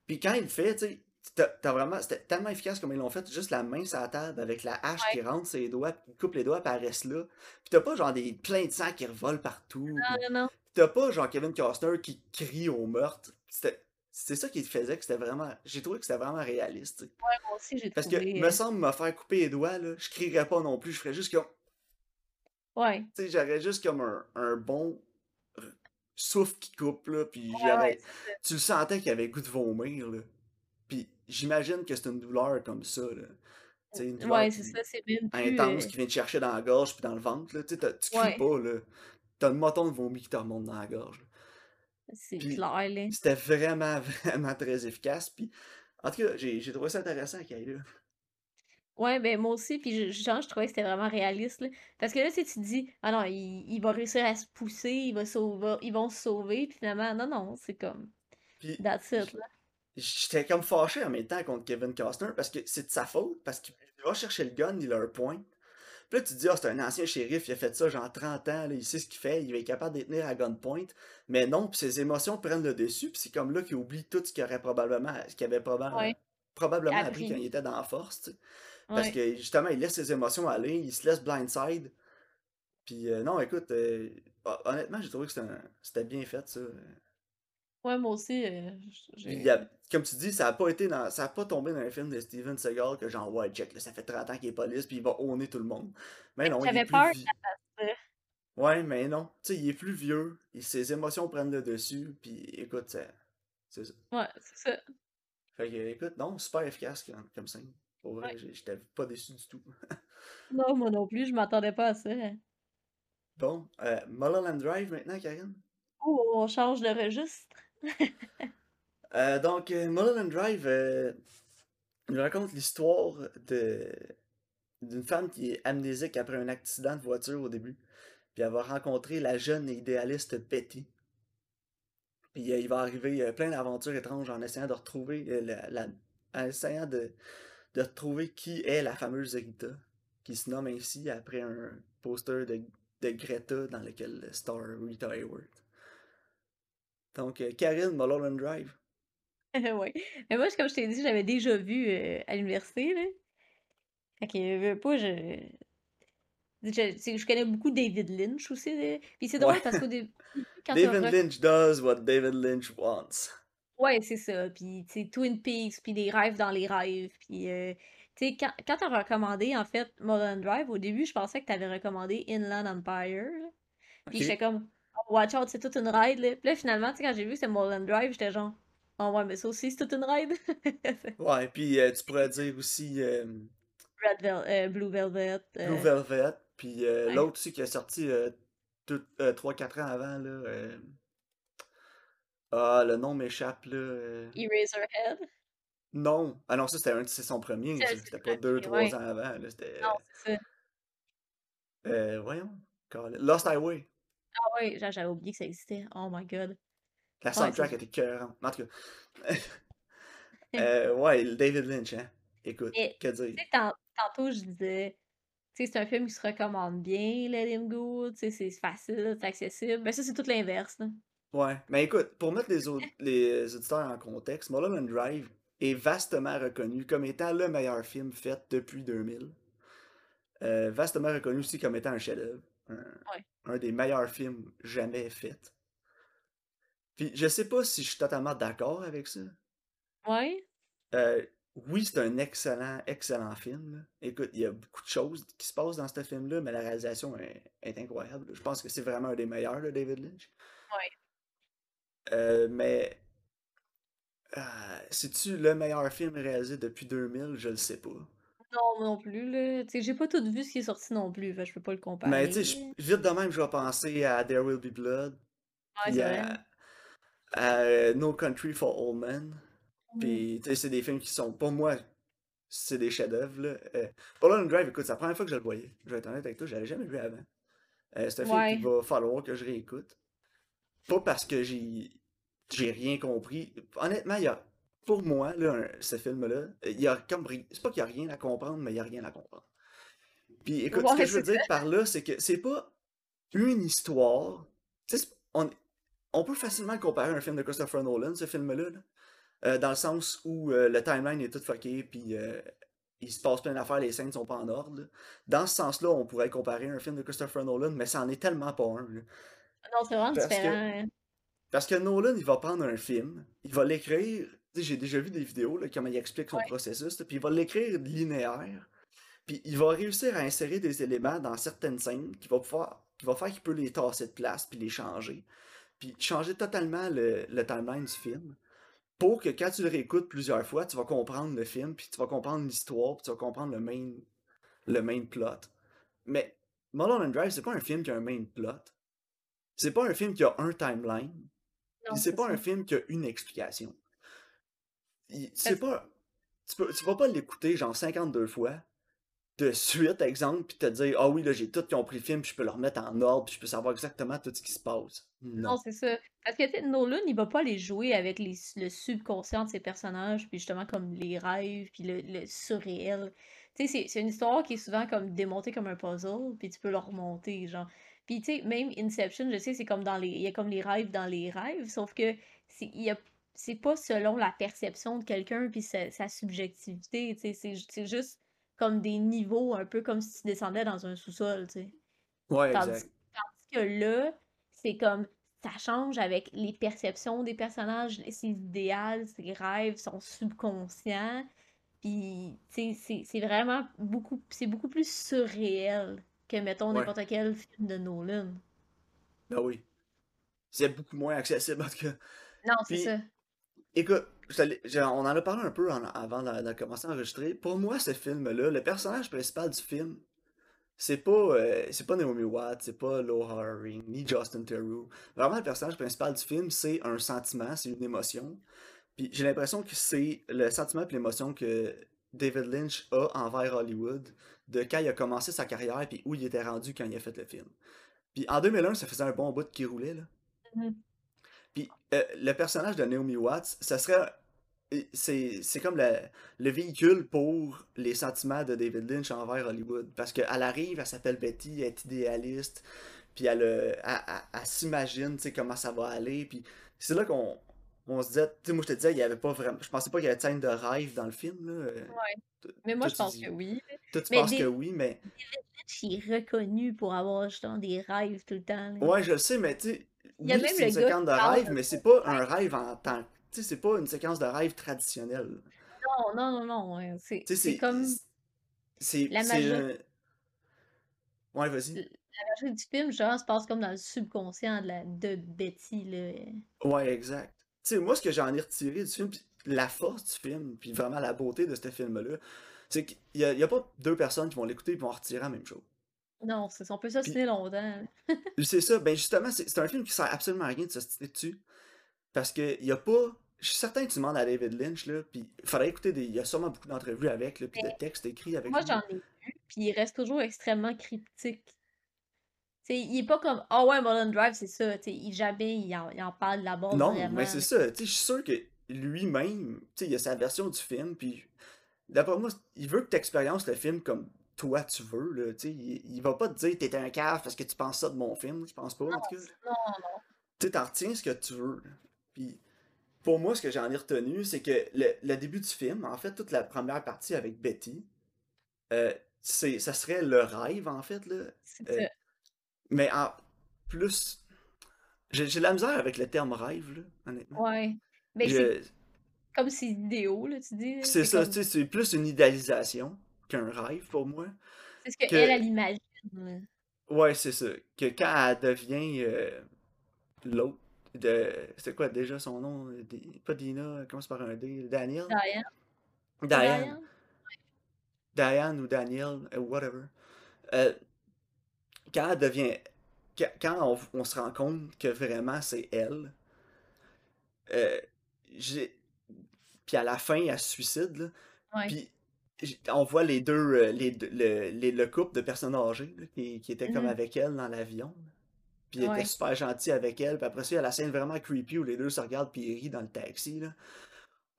Puis quand il le fait, tu sais, t'as vraiment, c'était tellement efficace comme ils l'ont fait, juste la main sur la table avec la hache Ouais. qui rentre ses doigts, qui coupe les doigts, puis elle reste là. Puis t'as pas genre des plein de sang qui revolent partout, Non, non, non. t'as pas genre Kevin Costner qui crie au meurtre. C'était c'est ça qui faisait que c'était vraiment, j'ai trouvé que c'était vraiment réaliste. Ouais, moi aussi, j'ai Parce que, trouvé. me euh, semble me faire couper les doigts, là, je crierais pas non plus, je ferais juste comme, Ouais. tu sais, j'aurais juste comme un, un bon souffle qui coupe, là, puis Ouais, j'aurais, tu le sentais qu'il avait le goût de vomir, là. J'imagine que c'est une douleur comme ça, là. Une douleur Ouais, c'est ça, c'est même plus. intense euh, qui vient te chercher dans la gorge puis dans le ventre, là, tu cries Ouais. pas, là. T'as le moton de vomi qui te remonte dans la gorge. C'est clair, là. c'était vraiment, vraiment très efficace, puis en tout cas, j'ai j'ai trouvé ça intéressant là. Ouais, ben moi aussi, puis je, genre, je trouvais que c'était vraiment réaliste, là. Parce que là, si tu te dis, ah non, il, il va réussir à se pousser, il va sauver, ils vont se sauver, puis finalement, non, non, c'est comme, Puis that's it, là. J'étais comme fâché en même temps contre Kevin Costner parce que c'est de sa faute, parce qu'il va chercher le gun, il a un point. Puis là, tu te dis, ah, c'est un ancien shérif, il a fait ça genre 30 ans, là, il sait ce qu'il fait, il être capable de tenir à gunpoint. Mais non, puis ses émotions prennent le dessus, puis c'est comme là qu'il oublie tout ce qu'il aurait probablement, ce qu'il avait probablement, Ouais. probablement appris Appris. quand il était dans la force, tu sais. Parce que justement, il laisse ses émotions aller, il se laisse blindside. Puis euh, non, écoute, euh, hon- honnêtement, j'ai trouvé que c'était bien fait, ça. Ouais, moi aussi, euh, Puis, j'ai. il y a- comme tu dis, ça a pas été dans, ça a pas tombé dans un film de Steven Seagal que genre, ouais, Jack, là, ça fait 30 ans qu'il est police, puis il va honner tout le monde. Mais non, il est J'avais peur que ça ça. Ouais, mais non. Tu sais, il est plus vieux, et ses émotions prennent le dessus, puis écoute, ça- c'est ça. Ouais, c'est ça. Fait que, écoute, non, super efficace comme, comme scène. Pour vrai, Ouais. j'étais pas déçu du tout. Non, moi non plus, je m'attendais pas à ça. Bon, euh, Mulholland Drive maintenant, Karine? Oh, on change de registre. Euh, donc, euh, Mulholland Drive euh, nous raconte l'histoire de d'une femme qui est amnésique après un accident de voiture au début. Puis elle va rencontrer la jeune idéaliste Betty. Puis il va arriver plein d'aventures étranges en essayant de retrouver en essayant de, de retrouver qui est la fameuse Rita, qui se nomme ainsi après un poster de, de Greta dans lequel star Rita Hayworth. Donc, euh, Karine, Mulholland Drive. ouais. Mais moi, comme je t'ai dit, j'avais déjà vu euh, à l'université, là. Fait que, pas, je... Je, je connais beaucoup David Lynch aussi. là. Puis c'est drôle Ouais. parce qu'au début, quand David Lynch does what David Lynch wants. Ouais, c'est ça. Puis, tu sais, Twin Peaks, puis des rêves dans les rêves. Puis, euh, tu sais, quand, quand t'as recommandé, en fait, Mulholland Drive, au début, je pensais que t'avais recommandé Inland Empire. Puis j'étais comme, oh, watch out, c'est toute une ride. Là. Puis là, finalement, tu sais, quand j'ai vu que c'était Mulholland Drive, j'étais genre, oh ouais, mais ça aussi, c'est toute une ride. Ouais, puis euh, tu pourrais dire aussi euh, Red Vel euh, Blue Velvet. Blue Velvet, puis ouais. l'autre aussi qui est sorti 3-4 ans avant, là. Ah, le nom m'échappe, là. Eraserhead? Non. Ah non, ça c'était un- c'est son premier, C'était pas premier, 2-3 ouais. ans avant, là. Non, c'est ça. Euh, voyons. Lost Highway. Ah ouais, j'avais oublié que ça existait. Oh my god. La soundtrack était cœur. En tout cas. euh, ouais, David Lynch, hein. Écoute, que dire? Tantôt, je disais, tu sais, c'est un film qui se recommande bien, Let Him Go, tu sais, c'est facile, c'est accessible. Mais ça, c'est tout l'inverse, Ouais, mais écoute, pour mettre les, autres, les auditeurs en contexte, Mulholland Drive est vastement reconnu comme étant le meilleur film fait depuis 2000. Euh, vastement reconnu aussi comme étant un chef-d'œuvre. Un, des meilleurs films jamais faits. Puis je sais pas si je suis totalement d'accord avec ça. Ouais. Euh, oui, c'est un excellent, excellent film. Écoute, il y a beaucoup de choses qui se passent dans ce film-là, mais la réalisation est, incroyable. Je pense que c'est vraiment un des meilleurs de David Lynch. Ouais. Euh, mais euh, c'est-tu le meilleur film réalisé depuis 2000? Je le sais pas. Non, non plus, là. Tu sais, j'ai pas tout vu ce qui est sorti non plus, je peux pas le comparer. Mais tu sais, vite de même, je vais penser à There Will Be Blood. Ouais, c'est vrai. À, No Country for Old Men. Mmh. Puis, tu sais, c'est des films qui sont, pour moi, c'est des chefs-d'œuvre, là. Euh, Drive, écoute, c'est la première fois que je le voyais. Je vais être honnête avec toi, je l'avais jamais vu avant. Euh, c'est un film qu'il va falloir que je réécoute. Pas parce que j'ai j'ai rien compris. Honnêtement, il y a pour moi, là, ce film-là, il y a comme. C'est pas qu'il n'y a rien à comprendre, mais il n'y a rien à comprendre. Puis écoute, ce que je veux dire par là, c'est que c'est pas une histoire. On, on, peut facilement comparer un film de Christopher Nolan, ce film-là, euh, dans le sens où euh, le timeline est tout fucké, puis euh, il se passe plein d'affaires, les scènes sont pas en ordre. Dans ce sens-là, on pourrait comparer un film de Christopher Nolan, mais ça en est tellement pas un. Non, c'est vraiment différent. Hein. parce que Nolan, il va prendre un film, il va l'écrire j'ai déjà vu des vidéos, là, comment il explique son processus, puis il va l'écrire linéaire, puis il va réussir à insérer des éléments dans certaines scènes qui va, pouvoir, qui va faire qu'il peut les tasser de place, puis les changer, puis changer totalement le, le, timeline du film, pour que quand tu le réécoutes plusieurs fois, tu vas comprendre le film, puis tu vas comprendre l'histoire, puis tu vas comprendre le main, le main plot. Mais Mulholland Drive, c'est pas un film qui a un main plot. C'est pas un film qui a un timeline. C'est pas un film qui a une explication c'est pas. Tu, peux, tu vas pas l'écouter genre 52 fois de suite, exemple, puis te dire Ah oui, là, j'ai tout compris le film, puis je peux le remettre en ordre, puis je peux savoir exactement tout ce qui se passe. Non, c'est ça. Parce que Nolan, il va pas les jouer avec les, le subconscient de ses personnages, puis justement comme les rêves, puis le, le surréel. Tu sais, c'est une histoire qui est souvent comme démontée comme un puzzle, puis tu peux le remonter, genre. Puis tu sais, même Inception, je sais, c'est comme dans les. Il y a comme les rêves dans les rêves, sauf que il y a c'est pas selon la perception de quelqu'un puis sa, subjectivité, c'est juste comme des niveaux, un peu comme si tu descendais dans un sous-sol, tu sais. Ouais, tandis, exact. tandis que là, c'est comme ça change avec les perceptions des personnages, ses idéaux, ses rêves, son subconscient. Puis, tu sais, c'est vraiment beaucoup, c'est beaucoup plus surréel que, mettons, n'importe quel film de Nolan. Ben oui. C'est beaucoup moins accessible, en tout cas. Non, c'est ça. Écoute, on en a parlé un peu avant de, commencer à enregistrer. Pour moi, ce film-là, le personnage principal du film, c'est pas, euh, c'est pas Naomi Watts, c'est pas Laura ni Justin Theroux. Vraiment, le personnage principal du film, c'est un sentiment, c'est une émotion. Puis j'ai l'impression que c'est le sentiment et l'émotion que David Lynch a envers Hollywood de quand il a commencé sa carrière puis où il était rendu quand il a fait le film. Puis en 2001, ça faisait un bon bout qui roulait, là. Mm-hmm. Puis euh, le personnage de Naomi Watts, ça serait. C'est comme le, véhicule pour les sentiments de David Lynch envers Hollywood. Parce qu'elle arrive, elle s'appelle Betty, elle est idéaliste, puis elle, euh, elle, s'imagine comment ça va aller. Puis c'est là qu'on on se disait, tu sais, moi je te disais, il y avait pas vraiment. Je pensais pas qu'il y avait de scène de rêve dans le film. Là. Ouais. Mais moi je pense que oui. Toi tu penses que oui, mais. David Lynch est reconnu pour avoir justement des rêves tout le temps. Ouais, je le sais, mais tu sais oui, c'est une séquence de rêve, mais c'est pas un rêve en tant Tu sais, c'est pas une séquence de rêve traditionnelle. Non, non, non, non. C'est comme. C'est. La majorité. Ouais, vas-y. La majorité du film, genre, se passe comme dans le subconscient de, la... de Betty, là. Ouais, exact. Tu sais, moi, ce que j'en ai retiré du film, la force du film, puis vraiment la beauté de ce film-là, c'est qu'il n'y a, a, pas deux personnes qui vont l'écouter et vont en retirer la même chose. Non, c'est on peut s'ostiner longtemps. c'est ça. Ben justement, c'est un film qui sert absolument à rien de s'ostiner dessus. Parce que y a pas. Je suis certain que tu demandes à David Lynch, là, puis il faudrait écouter des. Il y a sûrement beaucoup d'entrevues avec, là, puis de textes écrits avec Moi, j'en ai vu, puis il reste toujours extrêmement cryptique. sais, il est pas comme « Ah ouais, Mulholland Drive, c'est ça », tu sais, il jamais il en, il en parle la base Non, vraiment. mais c'est ça, tu sais, je suis sûr que lui-même, tu sais, il a sa version du film, puis d'après moi, il veut que tu expériences le film comme toi tu veux, là, il, il va pas te dire t'es un cave parce que tu penses ça de mon film, je pense pas, en Non, tout cas. non, non. Tu sais, t'en retiens ce que tu veux. Puis pour moi, ce que j'en ai retenu, c'est que le, le début du film, en fait, toute la première partie avec Betty, euh, c'est, ça serait le rêve, en fait, là. Euh, mais en plus, j'ai, de la misère avec le terme rêve, là, honnêtement. Ouais. Mais c'est Je- comme c'est idéaux, là, tu dis. c'est ça, comme... tu sais, c'est plus une idéalisation qu'un rêve pour moi. C'est ce qu'elle, Que, elle imagine. ouais, c'est ça. Que quand elle devient euh, l'autre, de, c'est quoi déjà son nom? Pas Dina, comment c'est par un D? Daniel? Diane. Diane. Diane? Diane ou Daniel, euh, whatever. Euh, quand elle devient. Quand on, on se rend compte que vraiment c'est elle, euh, j'ai. Puis à la fin, elle se suicide, là. Ouais. Puis on voit les deux, euh, les, le, les- le couple de personnes âgées là, qui, qui étaient comme Mhm. avec elle dans l'avion. Puis il était Ouais. super gentil avec elle. Puis après ça, il y a la scène vraiment creepy où les deux se regardent puis ils rient dans le taxi. Là.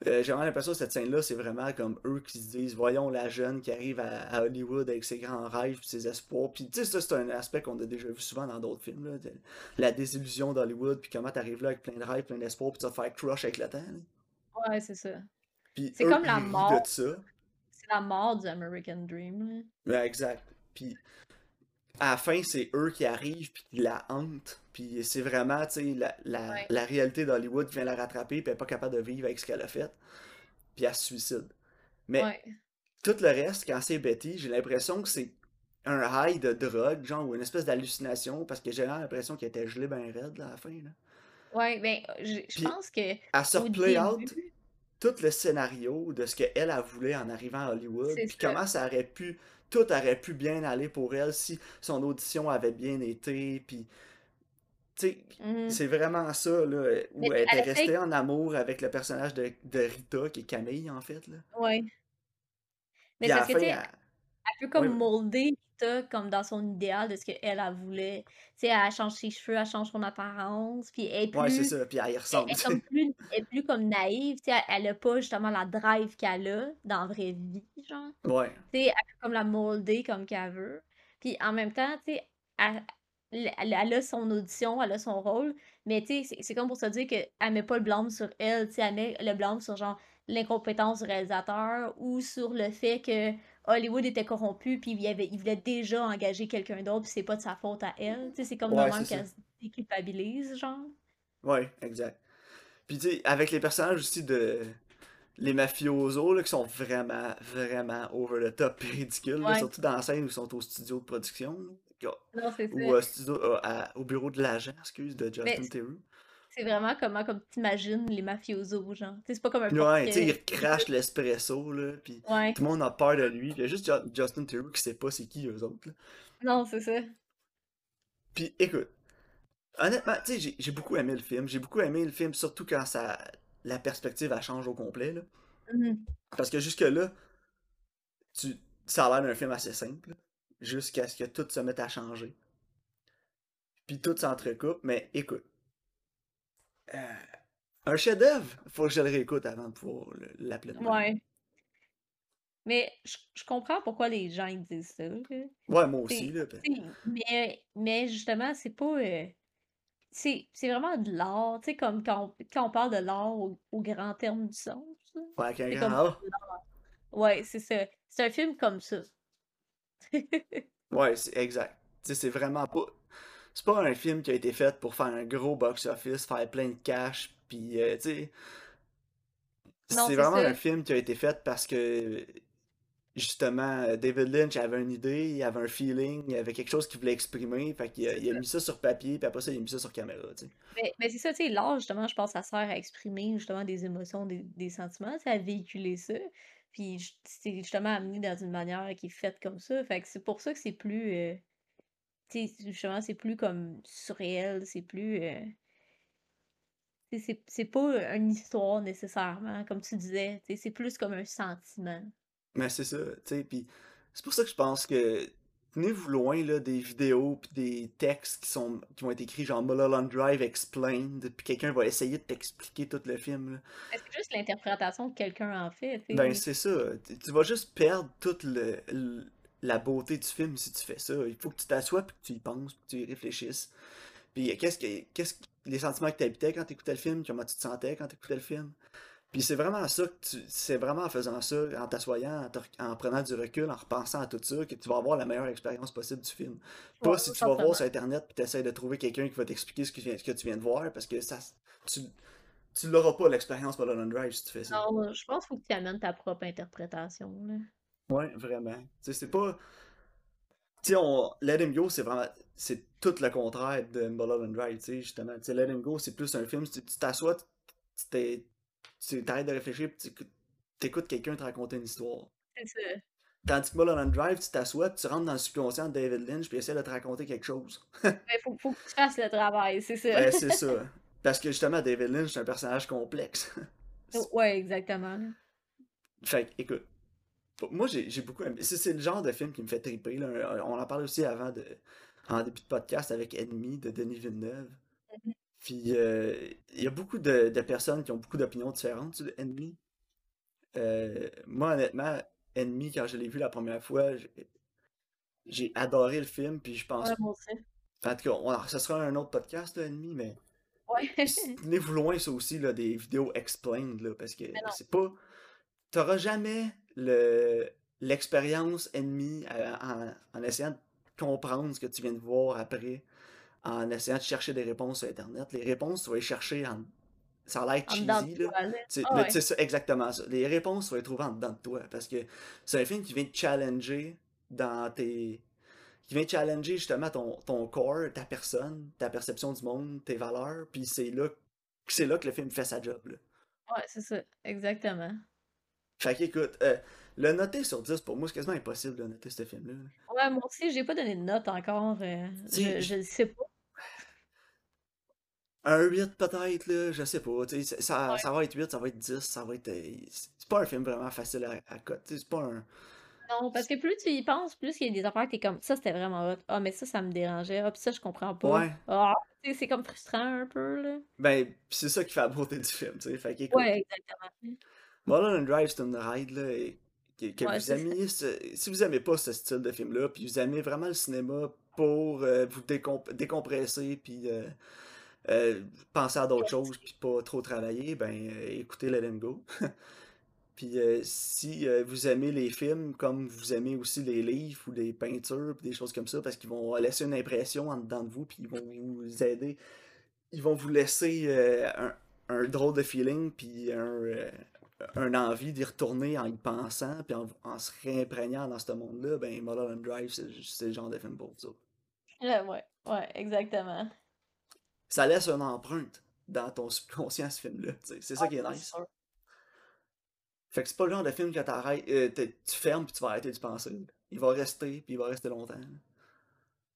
Euh, J'ai vraiment l'impression que cette scène-là, c'est vraiment comme eux qui se disent Voyons la jeune qui arrive à, à Hollywood avec ses grands rêves ses espoirs. Puis tu sais, ça, c'est un aspect qu'on a déjà vu souvent dans d'autres films. Là, de- la désillusion d'Hollywood, puis comment t'arrives là avec plein de rêves, plein d'espoir, puis tu vas te faire crush avec le temps. là. Ouais, c'est ça. Puis C'est eux, comme la mort. de ça. La mort du American Dream. Ouais, exact. Puis à la fin, c'est eux qui arrivent puis qui la hantent. Puis c'est vraiment, tu sais, la, la, Ouais. la réalité d'Hollywood qui vient la rattraper puis elle est pas capable de vivre avec ce qu'elle a fait. Puis elle se suicide. Mais Ouais. tout le reste, quand c'est Betty, j'ai l'impression que c'est un high de drogue, genre, ou une espèce d'hallucination, parce que j'ai vraiment l'impression qu'elle était gelée ben raide, là, à la fin, là. Ouais, ben, je pense que elle se replay out tout le scénario de ce qu'elle a voulu en arrivant à Hollywood, puis comment ça aurait pu, tout aurait pu bien aller pour elle si son audition avait bien été, puis tu sais, Mhm. c'est vraiment ça, là, où Mais elle était restée en amour avec le personnage de, de Rita, qui est Camille, en fait, là. Ouais. Mais parce que, fin, elle... ouais, comme molder Rita comme dans son idéal de ce qu'elle, elle voulait. Tu sais, elle change ses cheveux, elle change son apparence, puis elle est ouais, c'est plus, ça, puis elle y elle ressemble, est tu comme sais. plus, elle est plus comme naïve, tu sais, elle, elle a pas justement la drive qu'elle a dans la vraie vie, genre. Ouais, Tu sais, elle peut comme la molder comme qu'elle veut. Puis en même temps, tu sais, elle, elle- elle a son audition, elle a son rôle, mais tu sais, c'est c'est comme pour se dire qu'elle met pas le blâme sur elle, tu sais, elle met le blâme sur genre l'incompétence du réalisateur ou sur le fait que Hollywood était corrompu puis il, y avait, il voulait déjà engager quelqu'un d'autre puis c'est pas de sa faute à elle. Tu sais, c'est comme ouais, qu'elle se déculpabilise, genre. Ouais, exact. Puis tu sais, avec les personnages aussi de... Les mafiosos, là, qui sont vraiment, vraiment over the top et ridicules, là, surtout dans la scène où ils sont au studio de production, là, Non, c'est ça. ou euh, studio, euh, à- au bureau de l'agent, excuse, de Justin Theroux. C'est vraiment comment comme t'imagines les mafiosos, genre. C'est pas comme un Ouais, tu sais, il crache l'espresso, là, puis Ouais. tout le monde a peur de lui. Il y a juste Ju- Justin Theroux qui sait pas c'est qui eux autres, là. Non, c'est ça. Puis écoute, honnêtement, tu sais, j'ai j'ai beaucoup aimé le film. J'ai beaucoup aimé le film, surtout quand ça, la perspective, elle change au complet, là. Mhm. Parce que jusque-là, tu, ça a l'air d'un film assez simple, jusqu'à ce que tout se mette à changer. Puis tout s'entrecoupe, mais écoute, euh, un chef-d'œuvre, faut que je le réécoute avant de pouvoir le- l'appeler. Ouais. Mais je, je comprends pourquoi les gens ils disent ça. Ouais, moi aussi, là. ben, mais, mais justement, c'est pas. euh, c'est vraiment de l'art. Tu sais, comme quand on, quand on parle de l'art au, au grand terme du sens. Ouais, avec un C'est grand comme. A. Ouais, c'est ça. C'est un film comme ça. Ouais, c'est exact. Tu sais, c'est vraiment pas. C'est pas un film qui a été fait pour faire un gros box-office, faire plein de cash, puis euh, tu sais. C'est vraiment ça. un film qui a été fait parce que justement, David Lynch avait une idée, il avait un feeling, il avait quelque chose qu'il voulait exprimer, fait qu'il a, il a mis ça sur papier, puis après ça, il a mis ça sur caméra, tu sais. Mais, mais c'est ça, tu sais, l'art, justement, je pense ça sert à exprimer justement des émotions, des, des sentiments, à véhiculer ça. Puis c'est justement amené dans une manière qui est faite comme ça. Fait que c'est pour ça que c'est plus. euh, sais, justement, c'est plus comme surréel, c'est plus. euh, c'est pas une histoire nécessairement, comme tu disais. C'est plus comme un sentiment. Mais c'est ça, tu sais, puis c'est pour ça que je pense que tenez-vous loin là, des vidéos puis des textes qui sont qui vont être écrits genre Mulholland Drive explained puis quelqu'un va essayer de t'expliquer tout le film là. C'est juste l'interprétation que quelqu'un en fait. Ben c'est ça, tu vas juste perdre toute le, le- la beauté du film si tu fais ça. Il faut que tu t'assoies puis que tu y penses, puis que tu y réfléchisses. Puis qu'est-ce que qu'est-ce que- les sentiments que t'habitais quand t'écoutais le film, comment tu te sentais quand t'écoutais le film. Puis c'est vraiment ça que tu c'est vraiment en faisant ça, en t'assoyant, en, te- en prenant du recul, en repensant à tout ça, que tu vas avoir la meilleure expérience possible du film. Pas Ouais, si tu vas voir sur internet puis t'essayes de trouver quelqu'un qui va t'expliquer ce que, tu viens- ce que tu viens de voir parce que ça tu tu l'auras pas l'expérience Mulholland Drive si tu fais ça. Non, je pense qu'il faut que tu amènes ta propre interprétation. Là. Ouais, vraiment. Tu sais, c'est pas. Tu sais, on... Let Him Go, c'est vraiment. C'est tout le contraire de Mulholland Drive, tu sais, justement. Tu sais, Let Him Go, c'est plus un film. Tu t'assois, tu tu t'es- tu t'arrêtes de réfléchir, puis tu écoutes- t'écoutes quelqu'un te raconter une histoire. C'est ça. Tandis que Mulholland Drive, tu t'assois, tu rentres dans le subconscient de David Lynch, puis essaie de te raconter quelque chose. Mais faut, faut que tu fasses le travail, c'est ça. Ben, c'est ça. Parce que justement, David Lynch, c'est un personnage complexe. ouais, exactement. Fait que, écoute, moi j'ai beaucoup aimé. C'est le genre de film qui me fait triper. Là. On en parlait aussi avant de, en début de podcast avec Ennemi de Denis Villeneuve. Mhm. Puis euh, il y a beaucoup de, de personnes qui ont beaucoup d'opinions différentes sur Ennemi. Euh, moi honnêtement, Ennemi, quand je l'ai vu la première fois, j'ai- adoré le film. Puis je pense. Ouais. En tout cas, on, ça sera un autre podcast, là, Ennemi, mais. Ouais. Tenez-vous loin, ça aussi, là, des vidéos explained, là, parce que c'est pas. T'auras jamais le l'expérience ennemie euh, en, en essayant de comprendre ce que tu viens de voir après, en essayant de chercher des réponses sur Internet. Les réponses, tu vas les chercher en. Ça a l'air cheesy, là. Ah mais ouais. ça, exactement ça. Les réponses, tu vas les trouver en dedans de toi. Parce que c'est un film qui vient te challenger dans tes. qui vient te challenger justement ton, ton corps, ta personne, ta perception du monde, tes valeurs. Puis c'est là, c'est là que le film fait sa job. Là. Ouais, c'est ça. Exactement. Fait qu'écoute, euh, le noter sur 10, pour moi, c'est quasiment impossible de noter ce film-là. Ouais, moi aussi, j'ai pas donné de note encore. euh, je, je le sais pas. Un 8 peut-être, là, je sais pas. Ça, Ouais. ça va être 8, ça va être 10, ça va être. euh, C'est pas un film vraiment facile à, à coter. C'est pas un. Non, parce que plus tu y penses, plus il y a des affaires que t'es comme ça, c'était vraiment hot. Ah, mais ça, ça me dérangeait. Ah, puis ça, je comprends pas. Ouais. Ah, c'est comme frustrant un peu, là. Ben, pis c'est ça qui fait la beauté du film, tu sais. Fait qu'écoute, Ouais, exactement. Mulholland Drive, c'est une ride, là, et que, que Ouais, vous aimiez, ce- si vous aimez pas ce style de film-là, puis vous aimez vraiment le cinéma pour euh, vous décomp- décompresser, puis euh, euh, penser à d'autres choses, puis pas trop travailler, ben, écoutez Let Go. Puis euh, si vous aimez les films comme vous aimez aussi les livres ou les peintures puis des choses comme ça parce qu'ils vont laisser une impression en dedans de vous puis ils vont vous aider. Ils vont vous laisser un, un drôle de feeling puis un, un envie d'y retourner en y pensant puis en, en se réimprégnant dans ce monde-là ben Mulholland Drive c'est le genre de film pour ça Là, ouais, ouais, exactement. ça laisse une empreinte dans ton subconscient ce film-là tu sais. c'est ça Ah, qui est nice sûr. Fait que c'est pas le genre de film que t'arrêtes, euh, tu fermes puis tu vas arrêter de penser. Il va rester puis il va rester longtemps.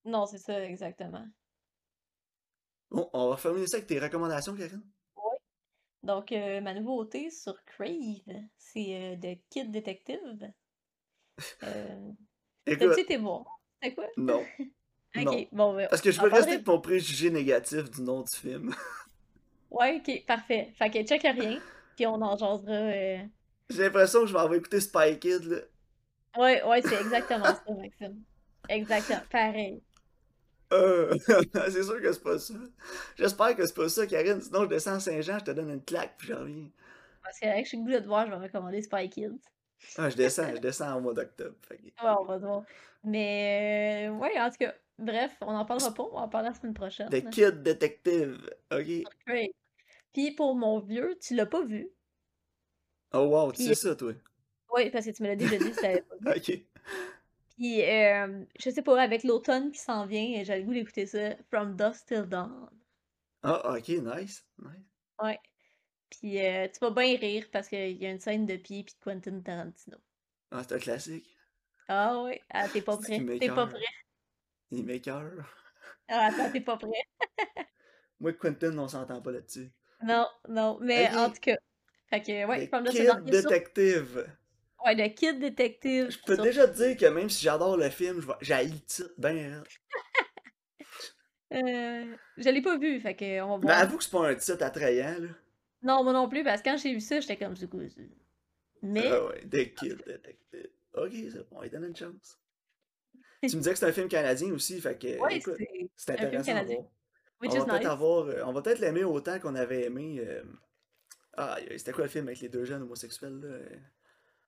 Non, c'est ça, exactement. Bon, on va terminer ça avec tes recommandations, Karine? Donc, euh, ma nouveauté sur Crave, c'est euh, de Kid Detective. Euh, T'as-tu été bon? C'est quoi? non, Ok, non. bon, ben, Parce que je veux rester avec mon préjugé négatif du nom du film. Ouais, ok, parfait. Fait que check rien, puis on en jasera. J'ai l'impression que je vais écouter Spy Kid, là. Ouais, ouais, c'est exactement ça, Maxime. Exactement, pareil. Euh, c'est sûr que c'est pas ça. J'espère que c'est pas ça, Karine. Sinon, je descends à Saint-Jean, je te donne une claque puis je reviens. Parce que avec je suis le goût de te voir, je vais recommander Spy Kids. Ah, je descends, je descends au mois d'octobre. Que- Ouais, on va te voir. Mais, euh, ouais, en tout cas, bref, on en parlera pas, on va en parler la semaine prochaine. The Kid Detective. Ok. Great. Puis pour mon vieux, tu l'as pas vu? Oh wow, tu sais ça, toi. Oui, parce que tu me l'as déjà dit, vu. Ok. Puis, euh, je sais pas, avec l'automne qui s'en vient, j'ai le goût d'écouter ça. From Dusk Till Dawn. Ah, ok, nice. nice. Ouais. Puis, euh, tu vas bien rire parce qu'il y a une scène de pied puis de Quentin Tarantino. Ah, c'est un classique. Ah oui, ah, t'es pas prêt. T'es pas prêt. Il m'écoeure. Ah, attends, t'es pas prêt. Moi et Quentin, on s'entend pas là-dessus. Non, non, mais en tout cas. Fait que, ouais, From Dusk Till Dawn. Detective. Ouais, le Kid Détective. Je peux sur- déjà te dire que même si j'adore le film, j'ai le titre ben. Euh, je l'ai pas vu, fait que on va Mais voir. avoue que c'est pas un titre attrayant, là. Non, moi non plus, parce que quand j'ai vu ça, j'étais comme, quoi ça? Mais, Ah ouais, The Kid Detective. Ok, c'est bon, il donne une chance. tu me disais que c'est un film canadien aussi, fait que, ouais, écoute, c'est c'est un film intéressant canadien. on va nice. avoir, euh, on va peut-être l'aimer autant qu'on avait aimé. euh, Ah, c'était quoi le film avec les deux jeunes homosexuels là?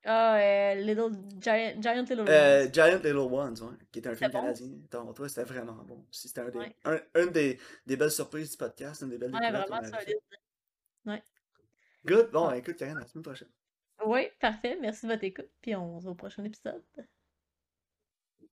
Euh? Ah, euh, Little Giant, Giant Little Euh, Ones. Giant Little Ones, ouais, qui est un film bon, canadien. Toi, c'était vraiment bon. Si C'était un des, Ouais. un, une des, des belles surprises du podcast, une des belles Ouais, vraiment solide. Ouais. Good, bon, Ouais. écoute, Karen, à la semaine prochaine. Oui, parfait. Merci de votre écoute. Puis on se voit au prochain épisode.